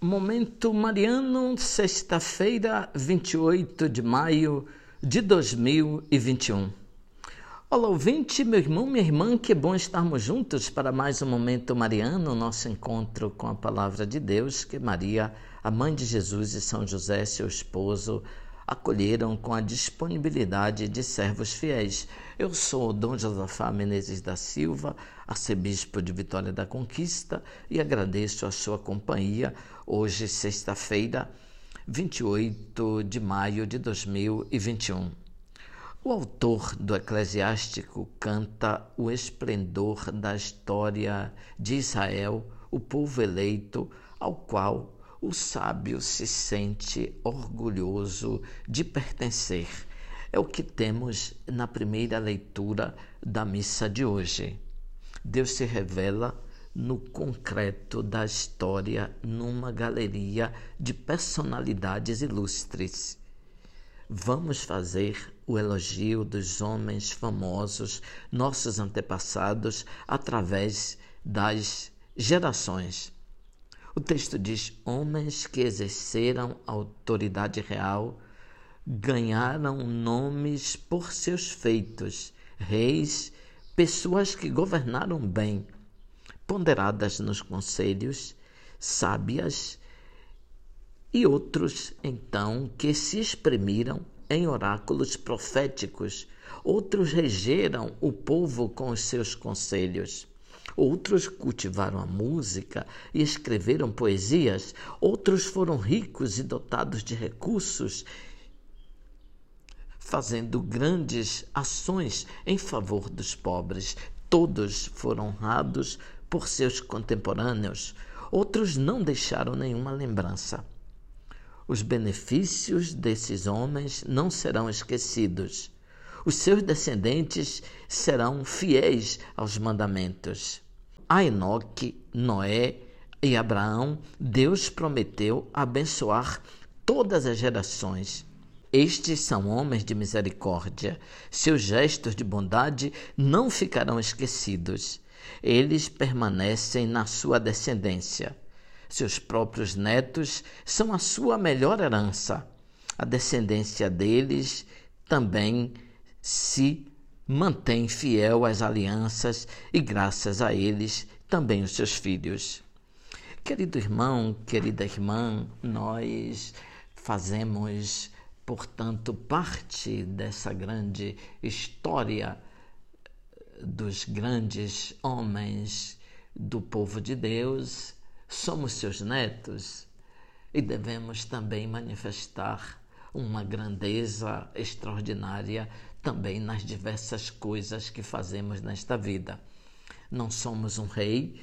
Momento Mariano, sexta-feira, 28 de maio de 2021. Olá, ouvinte, meu irmão, minha irmã, que bom estarmos juntos para mais um Momento Mariano, nosso encontro com a Palavra de Deus, que Maria, a mãe de Jesus e São José, seu esposo, acolheram com a disponibilidade de servos fiéis. Eu sou Dom Josafá Menezes da Silva, arcebispo de Vitória da Conquista, e agradeço a sua companhia hoje, sexta-feira, 28 de maio de 2021. O autor do Eclesiástico canta o esplendor da história de Israel, o povo eleito, ao qual o sábio se sente orgulhoso de pertencer. É o que temos na primeira leitura da missa de hoje. Deus se revela no concreto da história numa galeria de personalidades ilustres. Vamos fazer o elogio dos homens famosos, nossos antepassados, através das gerações. O texto diz: homens que exerceram autoridade real ganharam nomes por seus feitos, reis, pessoas que governaram bem, ponderadas nos conselhos, sábias, e outros, então, que se exprimiram em oráculos proféticos, outros regeram o povo com os seus conselhos. Outros cultivaram a música e escreveram poesias, outros foram ricos e dotados de recursos, fazendo grandes ações em favor dos pobres. Todos foram honrados por seus contemporâneos, outros não deixaram nenhuma lembrança. Os benefícios desses homens não serão esquecidos. Os seus descendentes serão fiéis aos mandamentos a Enoque, Noé e Abraão, Deus prometeu abençoar todas as gerações. Estes são homens de misericórdia. Seus gestos de bondade não ficarão esquecidos. Eles permanecem na sua descendência. Seus próprios netos são a sua melhor herança. A descendência deles também se mantém fiel às alianças e, graças a eles, também os seus filhos. Querido irmão, querida irmã, nós fazemos, portanto, parte dessa grande história dos grandes homens do povo de Deus, somos seus netos e devemos também manifestar uma grandeza extraordinária também nas diversas coisas que fazemos nesta vida. Não somos um rei,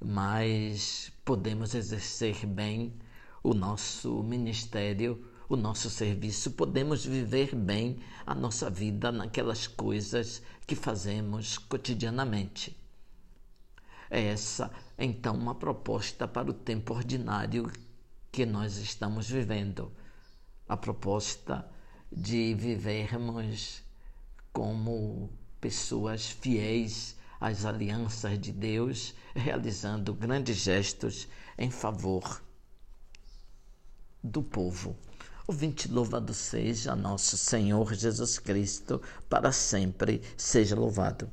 mas podemos exercer bem o nosso ministério, o nosso serviço, podemos viver bem a nossa vida naquelas coisas que fazemos cotidianamente. É essa, então, uma proposta para o tempo ordinário que nós estamos vivendo. A proposta de vivermos como pessoas fiéis às alianças de Deus, realizando grandes gestos em favor do povo. O vinte louvado seja nosso Senhor Jesus Cristo, para sempre seja louvado.